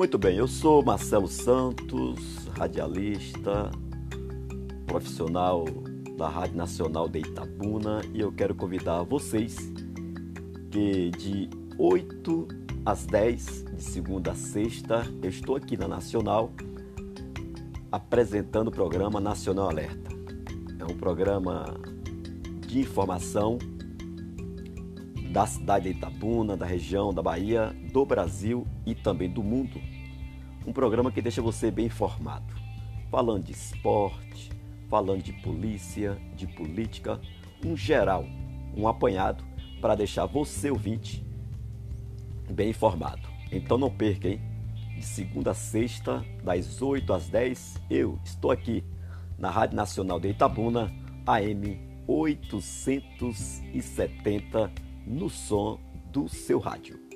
Muito bem, eu sou Marcelo Santos, radialista, profissional da Rádio Nacional de Itabuna e eu quero convidar vocês que de 8 às 10, de segunda a sexta, eu estou aqui na Nacional apresentando o programa Nacional Alerta. É um programa de informação da cidade de Itabuna, da região da Bahia, do Brasil e também do mundo. Um programa que deixa você bem informado, falando de esporte, falando de polícia, de política, um geral, um apanhado para deixar você ouvinte bem informado. Então não perca, hein? De segunda a sexta, das 8 às 10, eu estou aqui na Rádio Nacional de Itabuna, AM 870 no som do seu rádio.